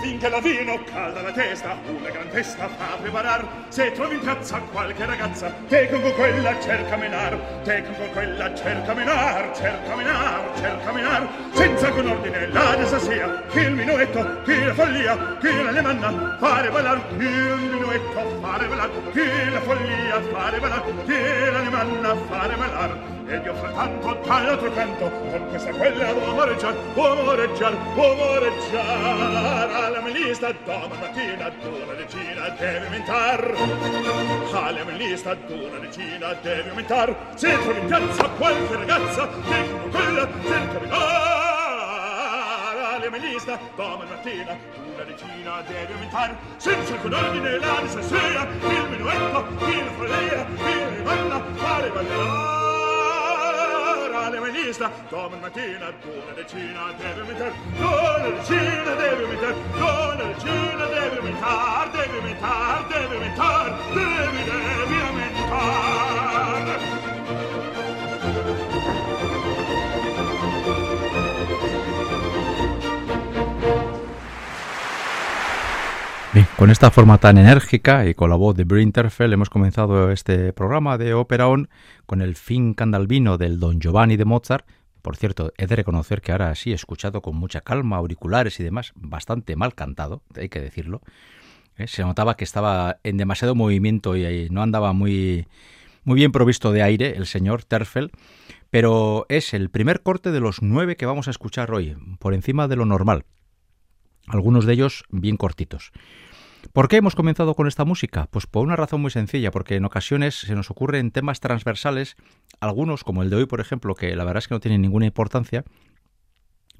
Finché la vino calda la testa, una gran festa fa preparar. Se trovi in piazza qualche ragazza, te con quella cerca menar, te con quella cerca menar, cerca menar, cerca menar. Senza con ordine la desasia, che il minuetto, che la follia, che la manna, fare ballar, che il minuetto, fare ballar, che la follia, fare ballar, che la manna, fare ballar. Ed io frattanto dall'altro canto con questa quella vuoi moreggiar vuoi moreggiar vuoi moreggiar alla melista doma mattina d'una decina deve aumentar. Alla melista d'una decina deve aumentar. Se trovi in piazza qualche ragazza con quella cerca di alla melista doma mattina una decina deve aumentar. Senza con ordine la necessaria il minuetto il follia il rimanna fare ballare sale mai lista domani mattina buona decina deve metter. Buona decina deve metter. Buona decina deve metter. Deve metter deve metter. Devi devi aumentar. Bien, con esta forma tan enérgica y con la voz de Brinterfell hemos comenzado este programa de Ópera On con el fin candalvino del Don Giovanni de Mozart. Por cierto, he de reconocer que ahora sí he escuchado con mucha calma, auriculares y demás, bastante mal cantado, hay que decirlo. ¿Eh? Se notaba que estaba en demasiado movimiento y no andaba muy, muy bien provisto de aire el señor Terfel, pero es el primer corte de los nueve que vamos a escuchar hoy, por encima de lo normal algunos de ellos bien cortitos. ¿Por qué hemos comenzado con esta música? Pues por una razón muy sencilla, porque en ocasiones se nos ocurren temas transversales, algunos como el de hoy, por ejemplo, que la verdad es que no tienen ninguna importancia,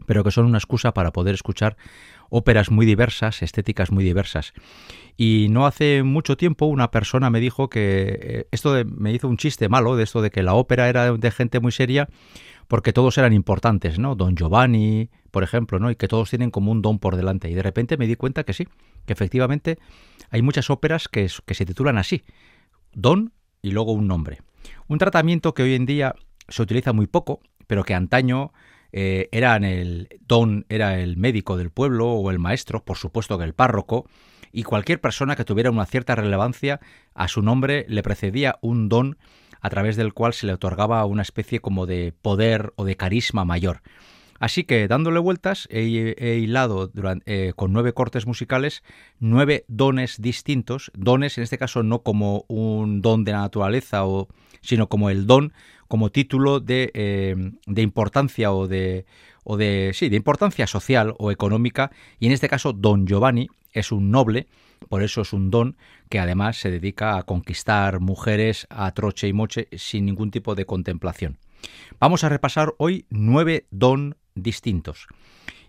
pero que son una excusa para poder escuchar óperas muy diversas, estéticas muy diversas. Y no hace mucho tiempo una persona me dijo que eh, esto me hizo un chiste malo de esto de que la ópera era de gente muy seria porque todos eran importantes, ¿no? Don Giovanni, por ejemplo, ¿no? Y que todos tienen como un don por delante. Y de repente me di cuenta que sí, que efectivamente hay muchas óperas que, que se titulan así, don y luego un nombre. Un tratamiento que hoy en día se utiliza muy poco, pero que antaño eh, eran el don era el médico del pueblo o el maestro, por supuesto que el párroco, y cualquier persona que tuviera una cierta relevancia a su nombre le precedía un don a través del cual se le otorgaba una especie como de poder o de carisma mayor. Así que dándole vueltas he, hilado eh, con nueve cortes musicales nueve dones distintos, dones en este caso no como un don de la naturaleza, o, sino como el don como título de, eh, de importancia o de, o de, sí, de importancia social o económica y en este caso Don Giovanni es un noble por eso es un don que además se dedica a conquistar mujeres a troche y moche sin ningún tipo de contemplación. Vamos a repasar hoy nueve don distintos.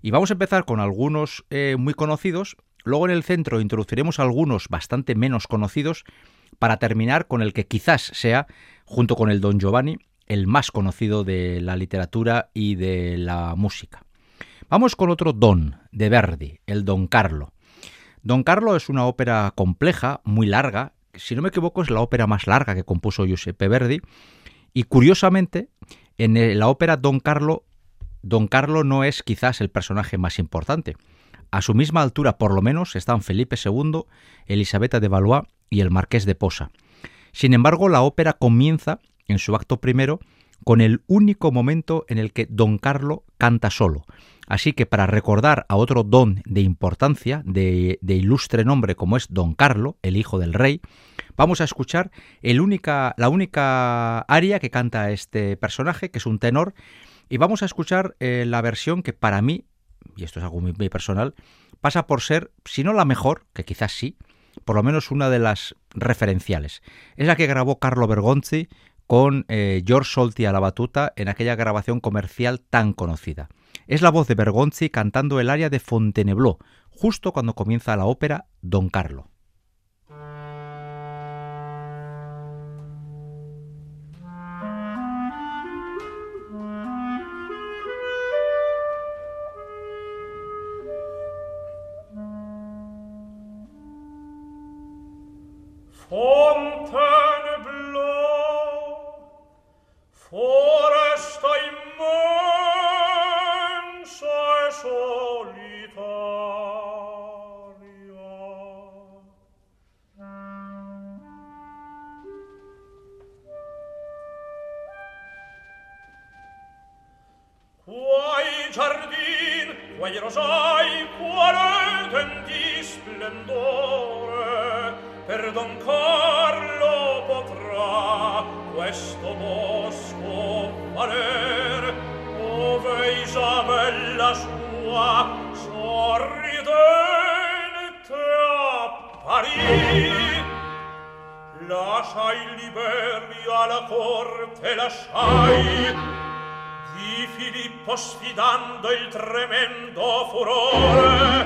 Y vamos a empezar con algunos eh, muy conocidos, luego en el centro introduciremos algunos bastante menos conocidos, para terminar con el que quizás sea, junto con el Don Giovanni, el más conocido de la literatura y de la música. Vamos con otro don de Verdi, el Don Carlo. Don Carlo es una ópera compleja, muy larga, si no me equivoco es la ópera más larga que compuso Giuseppe Verdi, y curiosamente, en la ópera Don Carlo, Don Carlo no es quizás el personaje más importante. A su misma altura, por lo menos, están Felipe II, Elisabetta de Valois y el Marqués de Posa. Sin embargo, la ópera comienza, en su acto primero, con el único momento en el que Don Carlo canta solo. Así que para recordar a otro don de importancia, de, ilustre nombre como es Don Carlo, el hijo del rey, vamos a escuchar la única aria que canta este personaje, que es un tenor, y vamos a escuchar eh, la versión que para mí, y esto es algo muy, personal, pasa por ser, si no la mejor, que quizás sí, por lo menos una de las referenciales. Es la que grabó Carlo Bergonzi con eh, George Solti a la batuta en aquella grabación comercial tan conocida. Es la voz de Bergonzi cantando el aria de Fontainebleau, justo cuando comienza la ópera Don Carlo. guagliero sai quale tendi splendore per Don Carlo potrà questo bosco valer ove Isabella sua sorridente apparì lasciai liberi alla corte lasciai posfidando il tremendo furore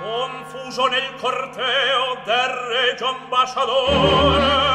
confuso nel corteo del regio ambasciatore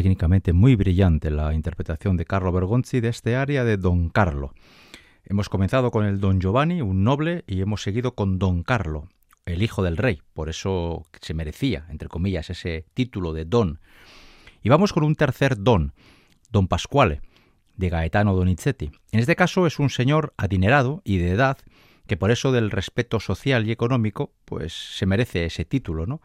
Técnicamente muy brillante la interpretación de Carlo Bergonzi de este área de Don Carlo. Hemos comenzado con el Don Giovanni, un noble, y hemos seguido con Don Carlo, el hijo del rey. Por eso se merecía, entre comillas, ese título de Don. Y vamos con un tercer Don, Don Pasquale, de Gaetano Donizetti. En este caso es un señor adinerado y de edad que por eso del respeto social y económico, pues se merece ese título, ¿no?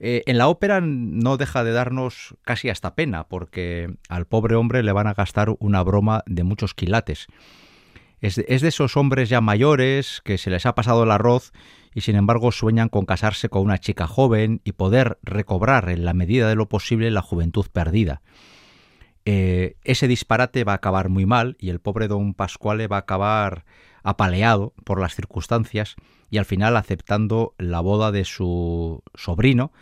Eh, en la ópera no deja de darnos casi hasta pena, porque al pobre hombre le van a gastar una broma de muchos quilates. Es de, es de esos hombres ya mayores que se les ha pasado el arroz y sin embargo sueñan con casarse con una chica joven y poder recobrar en la medida de lo posible la juventud perdida. Eh, ese disparate va a acabar muy mal y el pobre don Pascuale va a acabar apaleado por las circunstancias y al final aceptando la boda de su sobrino,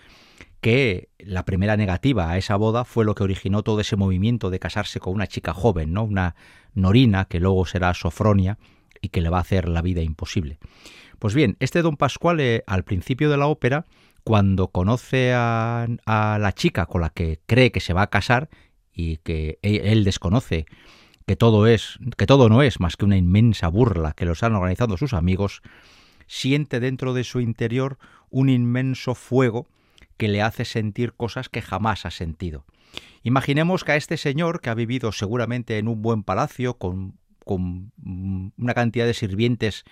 que la primera negativa a esa boda fue lo que originó todo ese movimiento de casarse con una chica joven, ¿no? Una Norina que luego será Sofronia y que le va a hacer la vida imposible. Pues bien, este don Pascuale al principio de la ópera, cuando conoce a, a la chica con la que cree que se va a casar, y que e, él desconoce que todo es que todo no es más que una inmensa burla que los han organizado sus amigos, siente dentro de su interior un inmenso fuego que le hace sentir cosas que jamás ha sentido. Imaginemos que a este señor, que ha vivido seguramente en un buen palacio, con, con una cantidad de sirvientes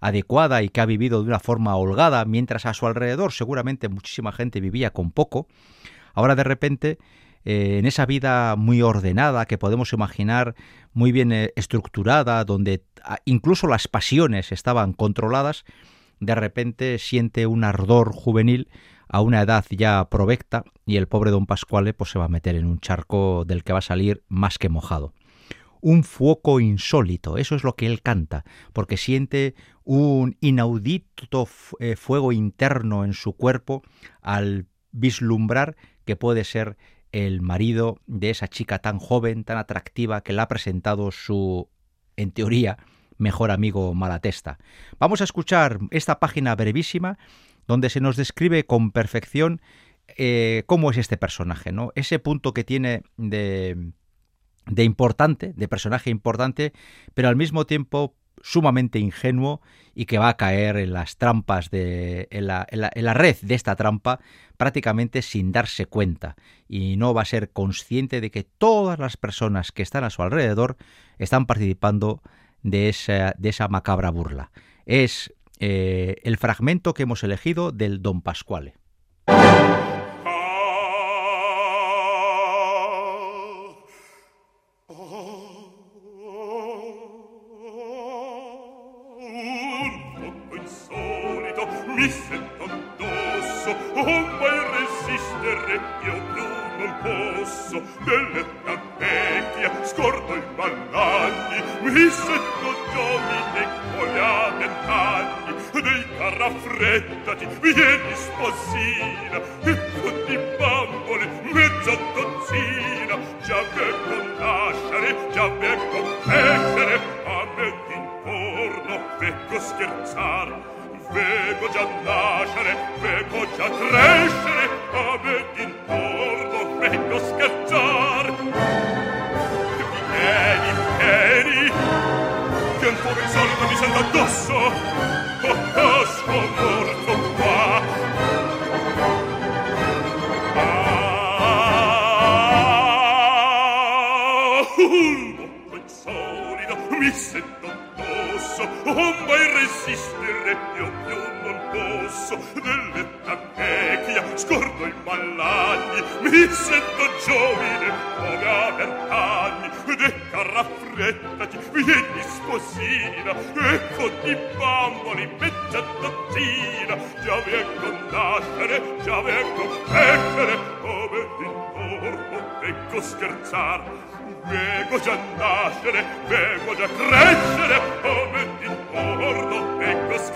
adecuada y que ha vivido de una forma holgada, mientras a su alrededor seguramente muchísima gente vivía con poco, ahora de repente eh, en esa vida muy ordenada que podemos imaginar, muy bien eh, estructurada, donde incluso las pasiones estaban controladas, de repente siente un ardor juvenil a una edad ya provecta y el pobre don Pascuale pues se va a meter en un charco del que va a salir más que mojado. Un fuoco insólito, eso es lo que él canta, porque siente un inaudito eh, fuego interno en su cuerpo al vislumbrar que puede ser el marido de esa chica tan joven, tan atractiva, que le ha presentado su, en teoría, mejor amigo Malatesta. Vamos a escuchar esta página brevísima donde se nos describe con perfección eh, cómo es este personaje, ¿no? Ese punto que tiene de, de importante, de personaje importante, pero al mismo tiempo sumamente ingenuo y que va a caer en las trampas de en la, en la, red de esta trampa prácticamente sin darse cuenta y no va a ser consciente de que todas las personas que están a su alrededor están participando de esa, macabra burla. Es eh, el fragmento que hemos elegido del Don Pasquale.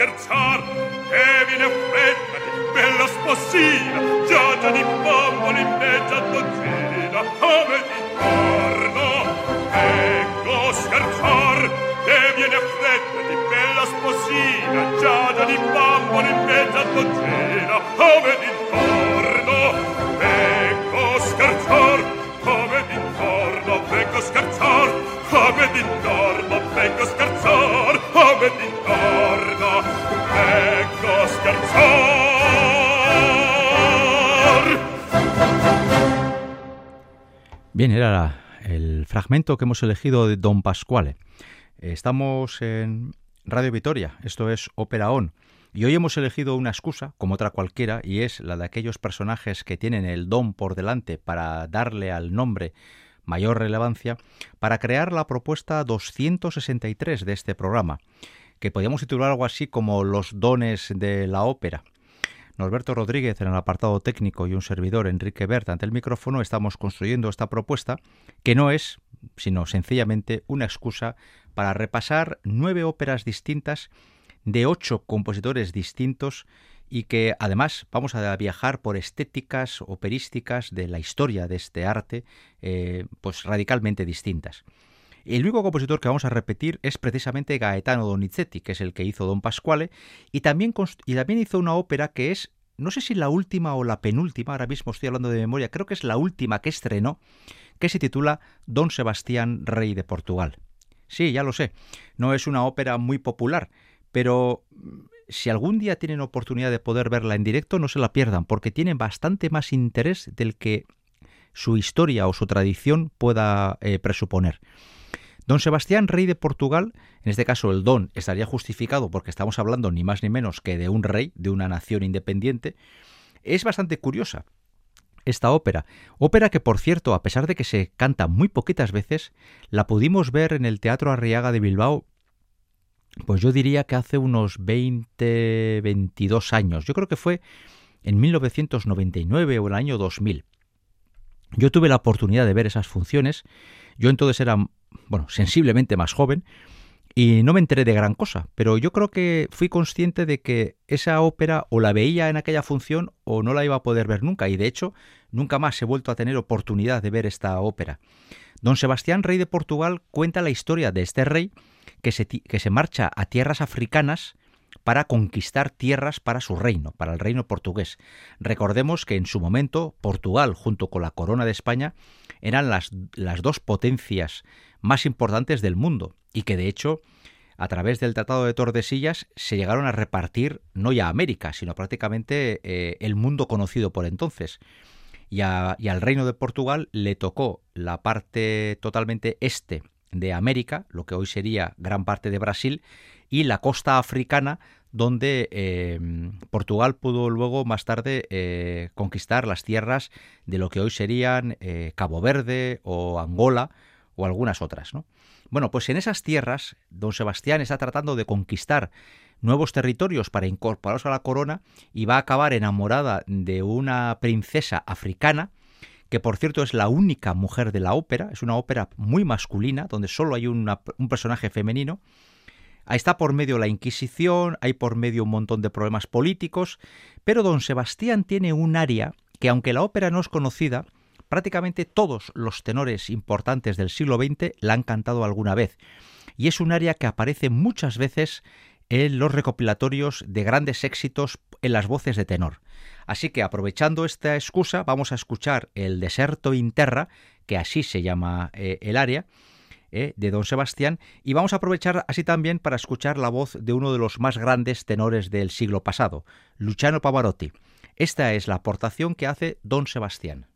scherzar e viene fredda di bella sposina giada di popoli mezza dozzina. Come di torno vengo scherzar e viene fredda di bella sposina giada di popoli mezza dozzina. Come di torno Bien, era el fragmento que hemos elegido de Don Pasquale. Estamos en Radio Vitoria, esto es Ópera On. Y hoy hemos elegido una excusa, como otra cualquiera, y es la de aquellos personajes que tienen el don por delante para darle al nombre mayor relevancia para crear la propuesta 263 de este programa, que podríamos titular algo así como Los dones de la ópera. Norberto Rodríguez en el apartado técnico y un servidor Enrique Bert ante el micrófono estamos construyendo esta propuesta que no es, sino sencillamente una excusa para repasar nueve óperas distintas de ocho compositores distintos y que además vamos a viajar por estéticas operísticas de la historia de este arte, eh, pues radicalmente distintas. El único compositor que vamos a repetir es precisamente Gaetano Donizetti, que es el que hizo Don Pasquale, y también, hizo una ópera que es, no sé si la última o la penúltima, ahora mismo estoy hablando de memoria, creo que es la última que estrenó, que se titula Don Sebastián, Rey de Portugal. Sí, ya lo sé, no es una ópera muy popular, pero mm, si algún día tienen oportunidad de poder verla en directo, no se la pierdan, porque tiene bastante más interés del que su historia o su tradición pueda eh, presuponer. Don Sebastián, rey de Portugal, en este caso el don estaría justificado porque estamos hablando ni más ni menos que de un rey, de una nación independiente, es bastante curiosa esta ópera. Ópera que, por cierto, a pesar de que se canta muy poquitas veces, la pudimos ver en el Teatro Arriaga de Bilbao, pues yo diría que hace unos 20, 22 años. Yo creo que fue en 1999 o el año 2000. Yo tuve la oportunidad de ver esas funciones. Yo entonces era, bueno, sensiblemente más joven y no me enteré de gran cosa, pero yo creo que fui consciente de que esa ópera o la veía en aquella función o no la iba a poder ver nunca y de hecho nunca más he vuelto a tener oportunidad de ver esta ópera. Don Sebastián, rey de Portugal, cuenta la historia de este rey que se, que se marcha a tierras africanas para conquistar tierras para su reino, para el reino portugués. Recordemos que en su momento Portugal, junto con la corona de España, eran las, las dos potencias más importantes del mundo y que de hecho a través del Tratado de Tordesillas se llegaron a repartir no ya América, sino prácticamente eh, el mundo conocido por entonces. Y, al Reino de Portugal le tocó la parte totalmente este de América, lo que hoy sería gran parte de Brasil, y la costa africana, donde eh, Portugal pudo luego más tarde eh, conquistar las tierras de lo que hoy serían Cabo Verde o Angola o algunas otras. ¿no? Bueno, pues en esas tierras, don Sebastián está tratando de conquistar nuevos territorios para incorporarse a la corona y va a acabar enamorada de una princesa africana que por cierto es la única mujer de la ópera, es una ópera muy masculina, donde solo hay un personaje femenino. Ahí está por medio la Inquisición, hay por medio un montón de problemas políticos, pero don Sebastián tiene un área que aunque la ópera no es conocida, prácticamente todos los tenores importantes del siglo XX la han cantado alguna vez. Y es un área que aparece muchas veces en los recopilatorios de grandes éxitos en las voces de tenor. Así que aprovechando esta excusa vamos a escuchar el Deserto Interra, que así se llama eh, el área, eh, de don Sebastián, y vamos a aprovechar así también para escuchar la voz de uno de los más grandes tenores del siglo pasado, Luciano Pavarotti. Esta es la aportación que hace don Sebastián.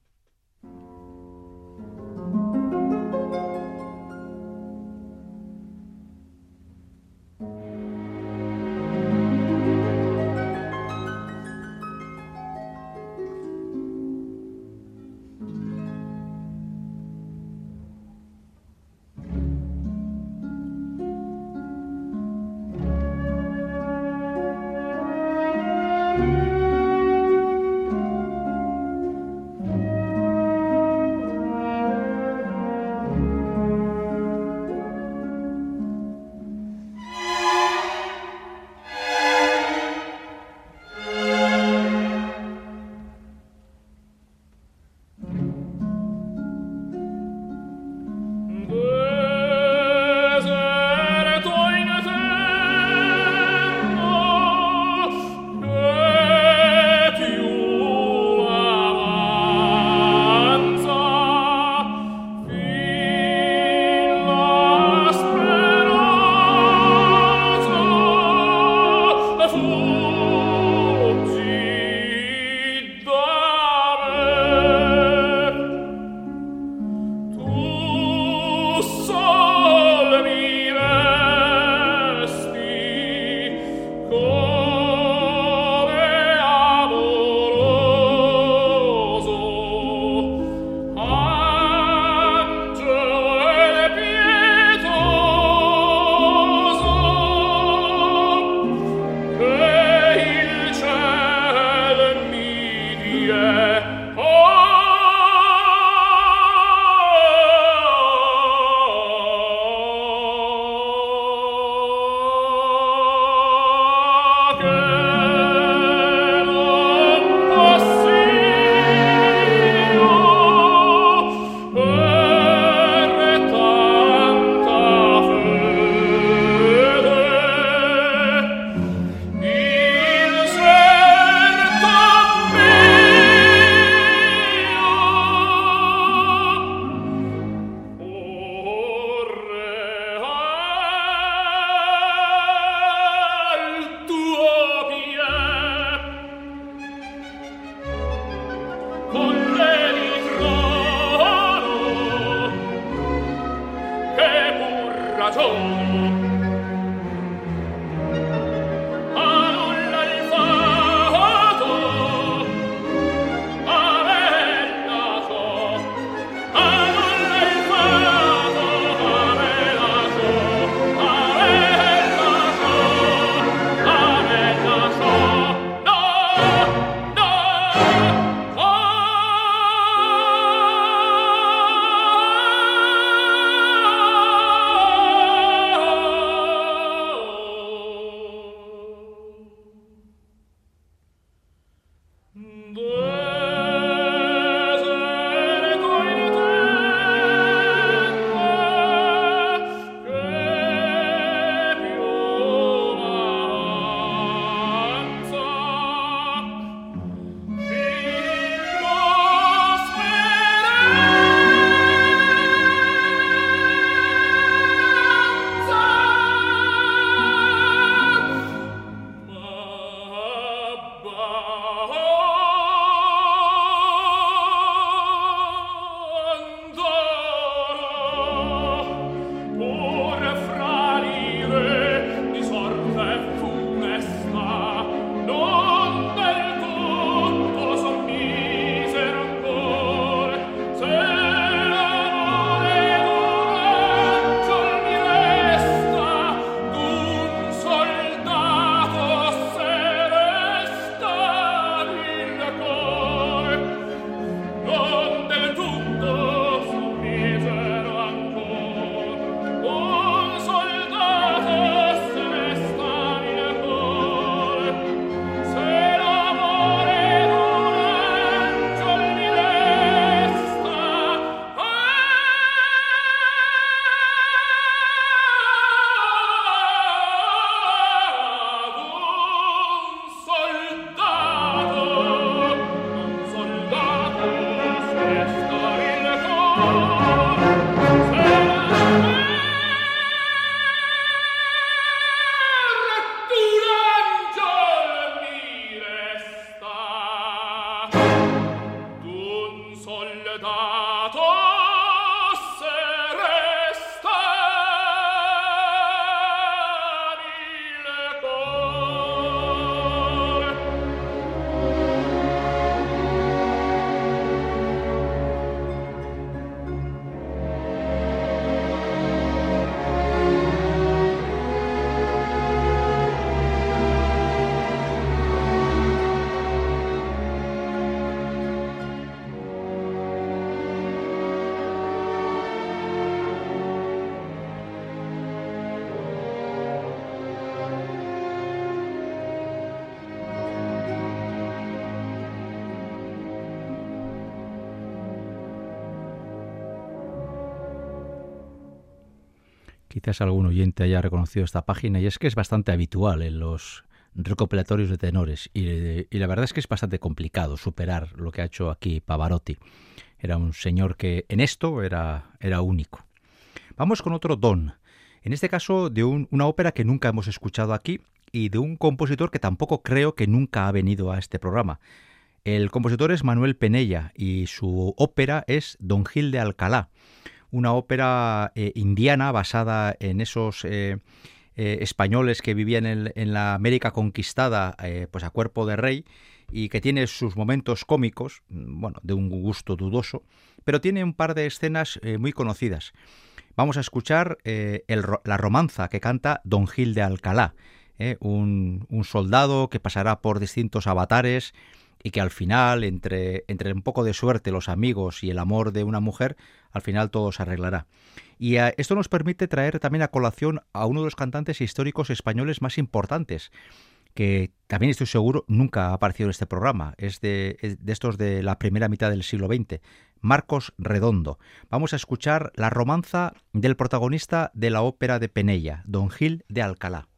Quizás algún oyente haya reconocido esta página y es que es bastante habitual en los recopilatorios de tenores y, la verdad es que es bastante complicado superar lo que ha hecho aquí Pavarotti. Era un señor que en esto era, era único. Vamos con otro don, en este caso de una ópera que nunca hemos escuchado aquí y de un compositor que tampoco creo que nunca ha venido a este programa. El compositor es Manuel Penella y su ópera es Don Gil de Alcalá una ópera eh, indiana basada en esos eh, eh, españoles que vivían en, la América conquistada pues a cuerpo de rey y que tiene sus momentos cómicos, mm, bueno, de un gusto dudoso, pero tiene un par de escenas muy conocidas. Vamos a escuchar la romanza que canta Don Gil de Alcalá, un, un soldado que pasará por distintos avatares, y que al final, entre, entre un poco de suerte, los amigos y el amor de una mujer, al final todo se arreglará. Y eh, esto nos permite traer también a colación a uno de los cantantes históricos españoles más importantes, que también estoy seguro nunca ha aparecido en este programa, es de, es de estos de la primera mitad del siglo XX, Marcos Redondo. Vamos a escuchar la romanza del protagonista de la ópera de Penella, Don Gil de Alcalá.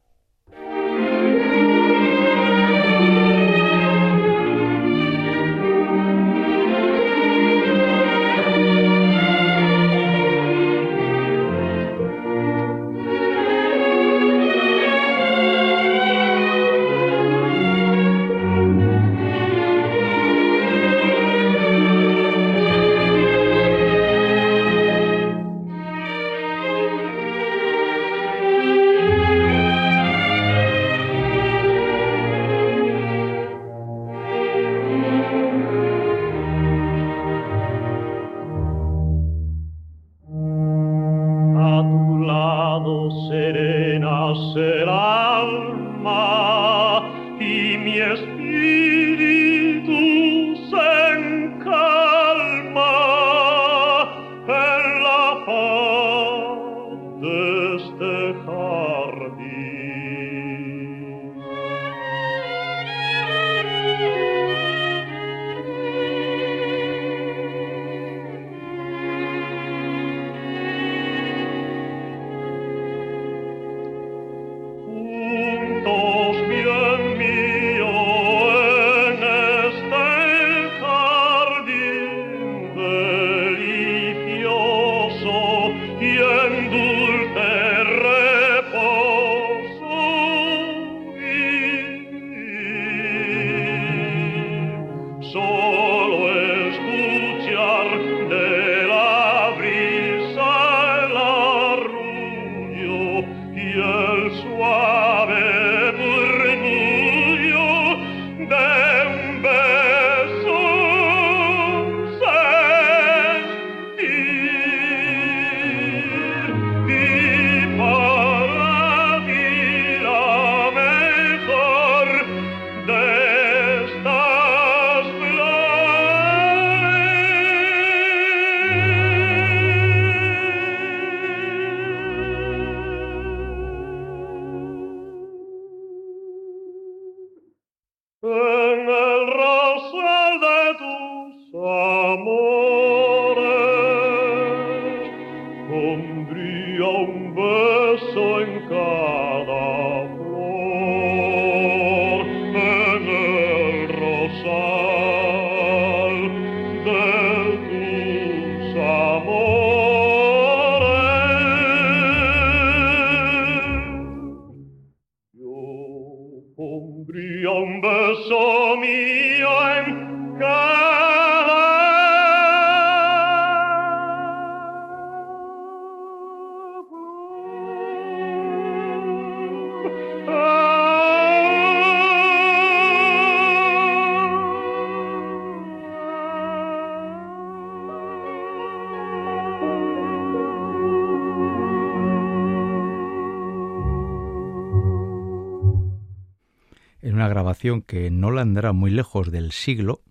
Que no la andará muy lejos del siglo,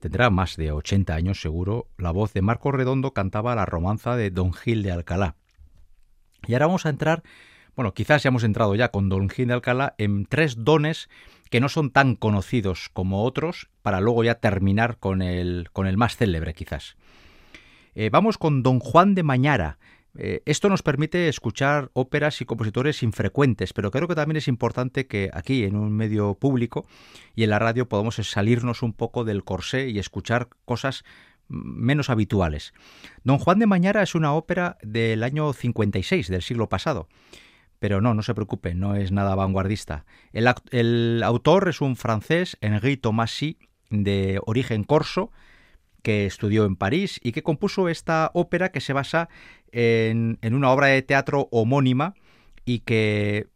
tendrá más de 80 años seguro, la voz de Marco Redondo cantaba la romanza de Don Gil de Alcalá. Y ahora vamos a entrar, bueno, quizás ya hemos entrado ya con Don Gil de Alcalá en tres dones que no son tan conocidos como otros, para luego ya terminar con el, con el más célebre quizás. Eh, vamos con Don Juan de Mañara. Eh, esto nos permite escuchar óperas y compositores infrecuentes, pero creo que también es importante que aquí, en un medio público y en la radio, podamos salirnos un poco del corsé y escuchar cosas menos habituales. Don Juan de Mañara es una ópera del año 56, del siglo pasado. Pero no, no se preocupe, no es nada vanguardista. El, autor es un francés, Henri Tomasi, de origen corso, que estudió en París y que compuso esta ópera que se basa en, en una obra de teatro homónima y que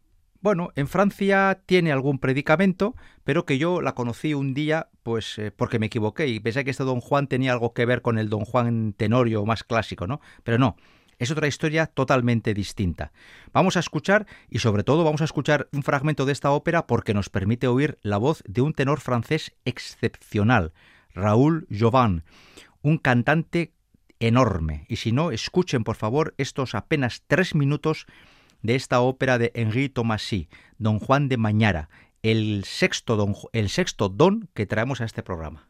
bueno, en Francia tiene algún predicamento, pero que yo la conocí un día, pues eh, porque me equivoqué y pensé que este Don Juan tenía algo que ver con el Don Juan Tenorio más clásico, ¿no? Pero no, es otra historia totalmente distinta. Vamos a escuchar, y sobre todo vamos a escuchar un fragmento de esta ópera porque nos permite oír la voz de un tenor francés excepcional, Raúl Jovan, un cantante enorme. Y si no, escuchen por favor estos apenas tres minutos de esta ópera de Henri Tomasi, Don Juan de Mañara, el sexto don, el sexto don que traemos a este programa.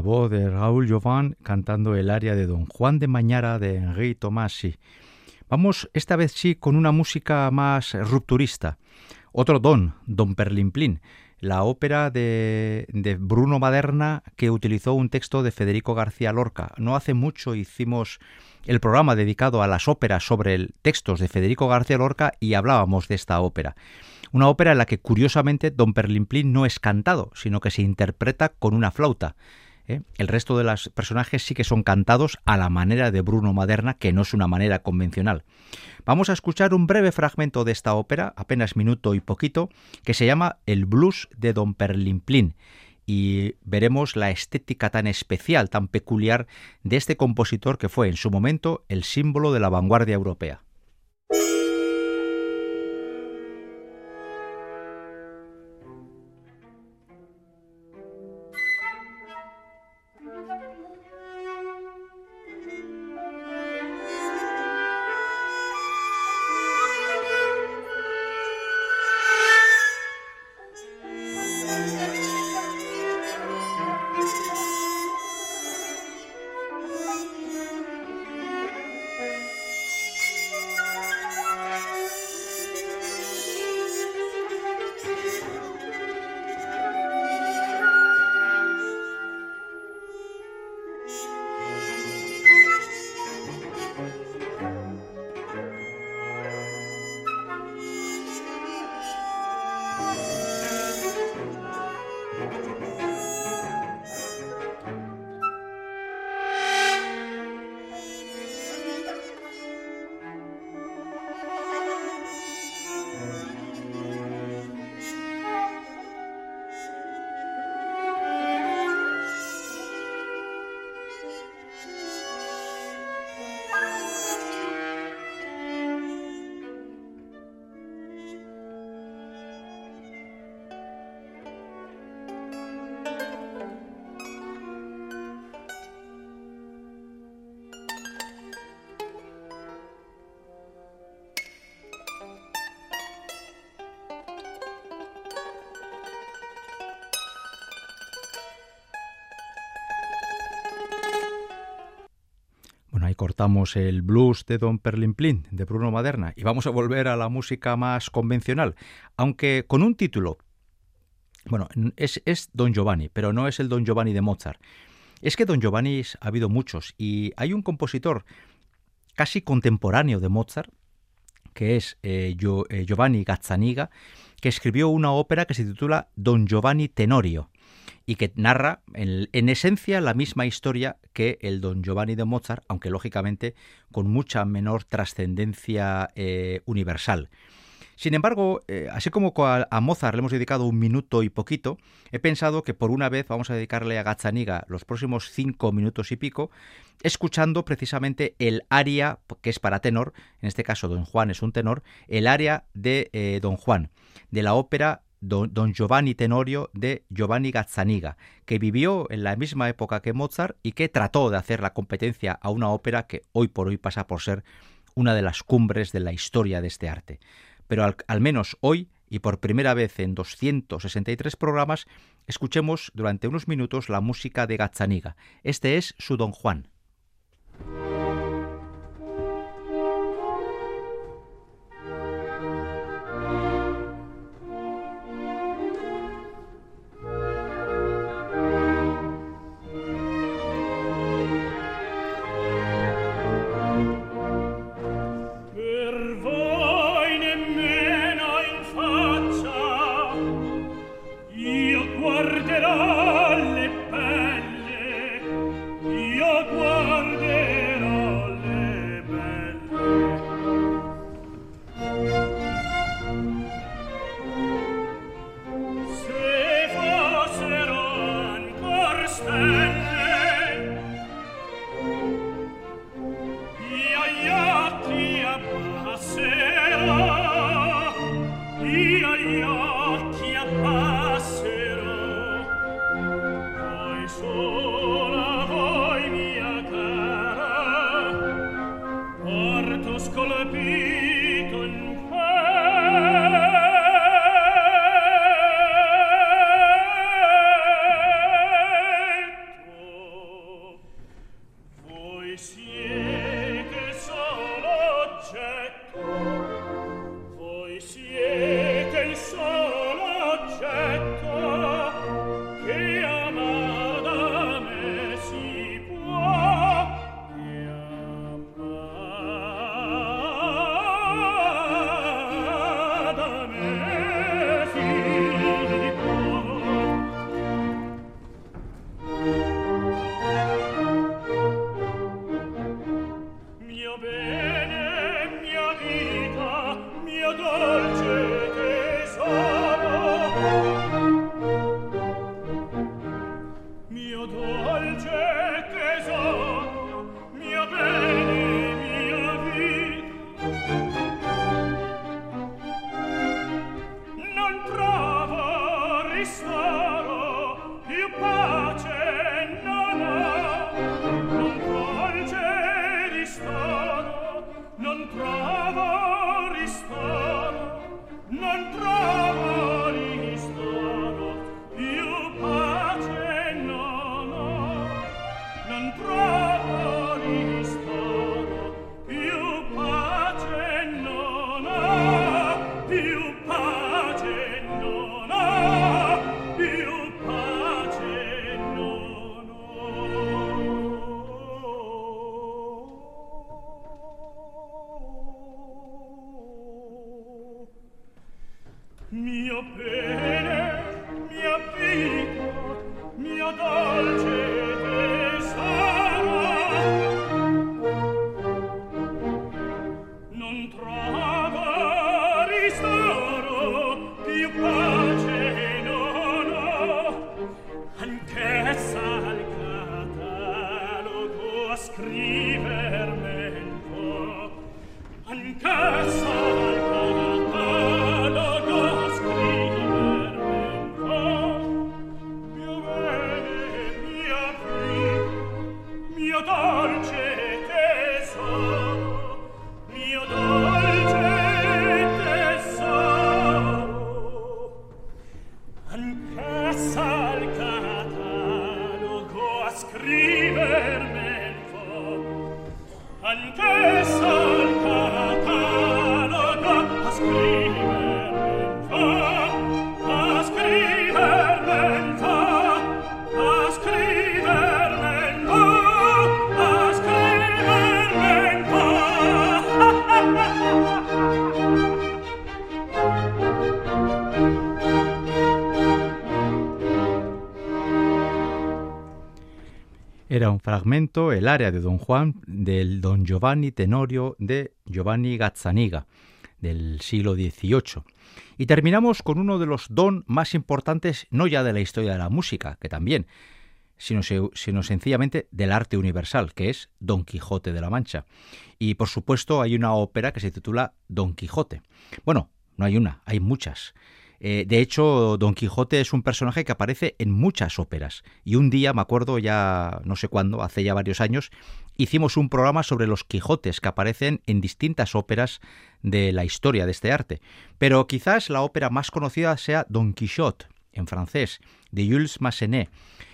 La voz de Raúl Jovan cantando el aria de Don Juan de Mañara de Henri Tomasi. Vamos esta vez sí con una música más rupturista, Otro don, Don Perlimplín, la ópera de, Bruno Maderna que utilizó un texto de Federico García Lorca. No hace mucho hicimos el programa dedicado a las óperas sobre textos de Federico García Lorca y hablábamos de esta ópera. Una ópera en la que curiosamente Don Perlimplín no es cantado, sino que se interpreta con una flauta. ¿Eh? El resto de los personajes sí que son cantados a la manera de Bruno Maderna, que no es una manera convencional. Vamos a escuchar un breve fragmento de esta ópera, apenas minuto y poquito, que se llama El blues de Don Perlimplín y veremos la estética tan especial, tan peculiar de este compositor que fue en su momento el símbolo de la vanguardia europea. Cortamos el blues de Don Perlimplín de Bruno Maderna y vamos a volver a la música más convencional, aunque con un título. Bueno, es, es Don Giovanni, pero no es el Don Giovanni de Mozart. Es que Don Giovanni ha habido muchos y hay un compositor casi contemporáneo de Mozart, que es eh, eh, Giovanni Gazzaniga, que escribió una ópera que se titula Don Giovanni Tenorio y que narra en, esencia la misma historia que el Don Giovanni de Mozart, aunque lógicamente con mucha menor trascendencia eh, universal. Sin embargo, eh, así como a, Mozart le hemos dedicado un minuto y poquito, he pensado que por una vez vamos a dedicarle a Gazzaniga los próximos cinco minutos y pico, escuchando precisamente el aria, que es para tenor, en este caso Don Juan es un tenor, el aria de eh, Don Juan, de la ópera don, Giovanni Tenorio de Giovanni Gazzaniga, que vivió en la misma época que Mozart y que trató de hacer la competencia a una ópera que hoy por hoy pasa por ser una de las cumbres de la historia de este arte. Pero al, al menos hoy, y por primera vez en 263 programas, escuchemos durante unos minutos la música de Gazzaniga. Este es su Don Juan. Fragmento el área de Don Juan del Don Giovanni Tenorio de Giovanni Gazzaniga del siglo XVIII. Y terminamos con uno de los don más importantes, no ya de la historia de la música, que también, sino, sino sencillamente del arte universal, que es Don Quijote de la Mancha. Y por supuesto hay una ópera que se titula Don Quijote. Bueno, no hay una, hay muchas. Eh, de hecho, Don Quijote es un personaje que aparece en muchas óperas. Y un día, me acuerdo ya no sé cuándo, hace ya varios años, hicimos un programa sobre los Quijotes que aparecen en distintas óperas de la historia de este arte. Pero quizás la ópera más conocida sea Don Quijote, en francés, de Jules Massenet.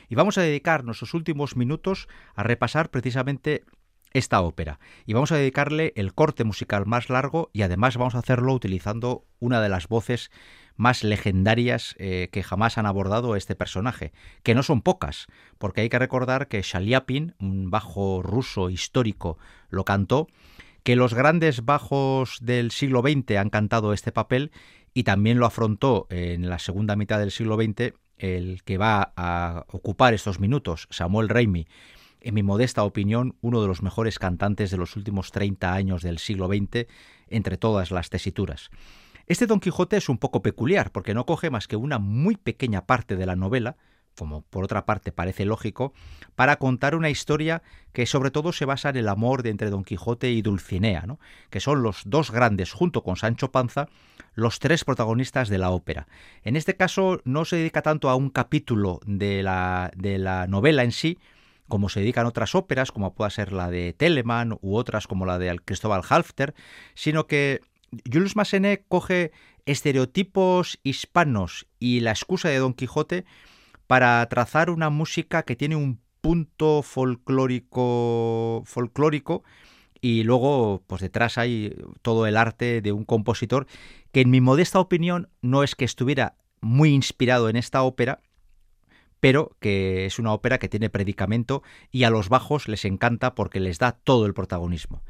Y vamos a dedicar nuestros últimos minutos a repasar precisamente esta ópera. Y vamos a dedicarle el corte musical más largo y además vamos a hacerlo utilizando una de las voces más legendarias eh, que jamás han abordado este personaje, que no son pocas, porque hay que recordar que Shaliapin, un bajo ruso histórico, lo cantó, que los grandes bajos del siglo XX han cantado este papel y también lo afrontó en la segunda mitad del siglo XX el que va a ocupar estos minutos, Samuel Raimi, en mi modesta opinión, uno de los mejores cantantes de los últimos 30 años del siglo XX entre todas las tesituras. Este Don Quijote es un poco peculiar porque no coge más que una muy pequeña parte de la novela, como por otra parte parece lógico, para contar una historia que sobre todo se basa en el amor de entre Don Quijote y Dulcinea, ¿no? que son los dos grandes, junto con Sancho Panza, los tres protagonistas de la ópera. En este caso no se dedica tanto a un capítulo de la, de la novela en sí, como se dedican otras óperas, como pueda ser la de Telemann u otras como la de Cristóbal Halfter, sino que Jules Massenet coge estereotipos hispanos y la excusa de Don Quijote para trazar una música que tiene un punto folclórico folclórico y luego pues detrás hay todo el arte de un compositor que en mi modesta opinión no es que estuviera muy inspirado en esta ópera pero que es una ópera que tiene predicamento y a los bajos les encanta porque les da todo el protagonismo.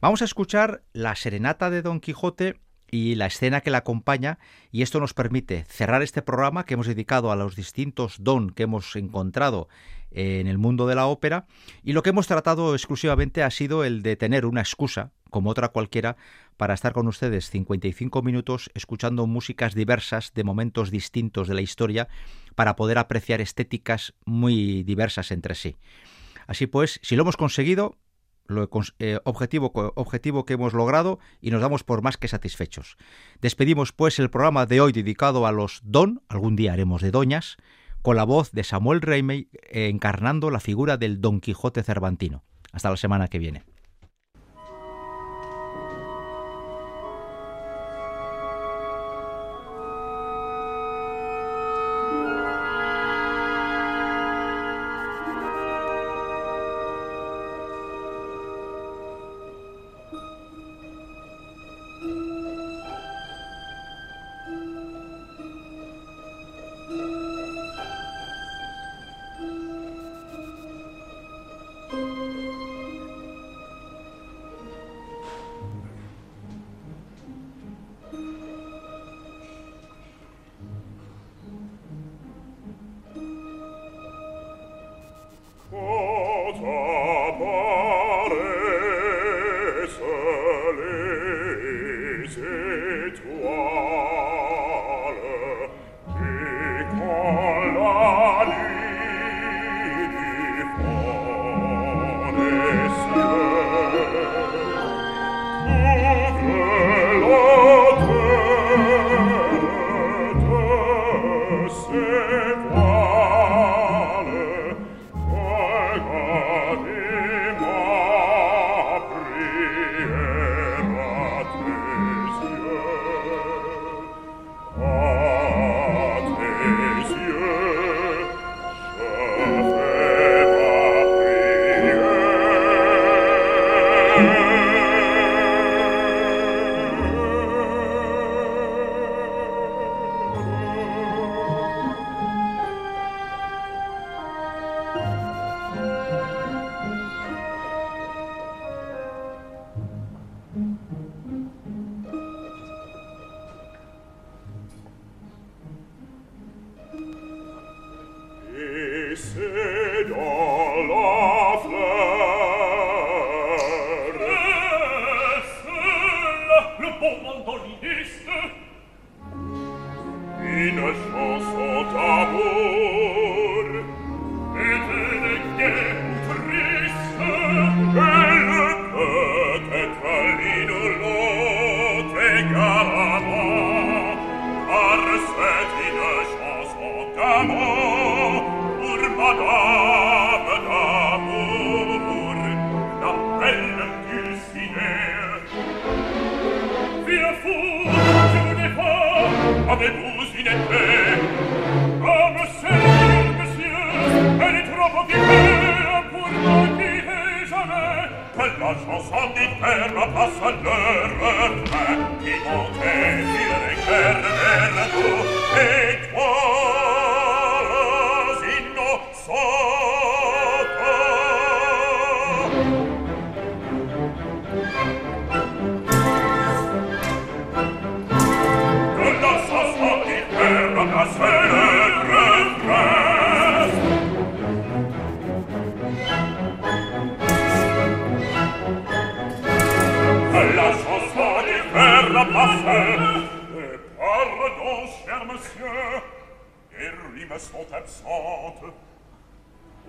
Vamos a escuchar la serenata de Don Quijote y la escena que la acompaña y esto nos permite cerrar este programa que hemos dedicado a los distintos don que hemos encontrado en el mundo de la ópera y lo que hemos tratado exclusivamente ha sido el de tener una excusa, como otra cualquiera, para estar con ustedes 55 minutos escuchando músicas diversas de momentos distintos de la historia para poder apreciar estéticas muy diversas entre sí. Así pues, si lo hemos conseguido, lo eh, objetivo, objetivo que hemos logrado y nos damos por más que satisfechos. Despedimos pues el programa de hoy dedicado a los don, algún día haremos de doñas, con la voz de Samuel Reimey eh, encarnando la figura del Don Quijote Cervantino. Hasta la semana que viene.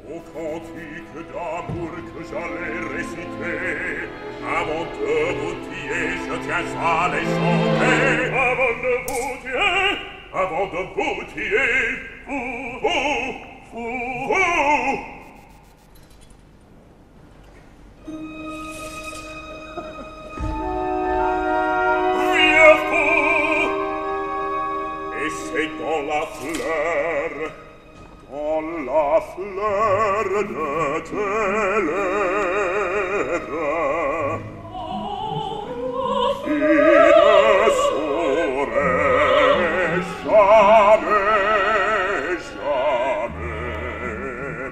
O cantique que j'allais réciter, avant de vous tuer, je tiens à les chanter. Avant de vous tuer. Et c'est la fleur alla fleur de ténèbres Une saurait jamais, jamais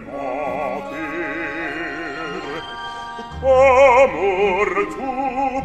mentir Comme tout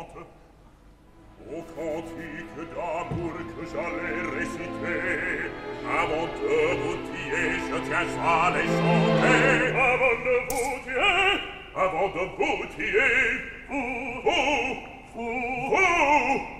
note O cantique d'amour que j'allais réciter Avant de vous tuer, je tiens à les chanter Avant de vous tuer Avant de vous tuer Vous Vous Vous, vous.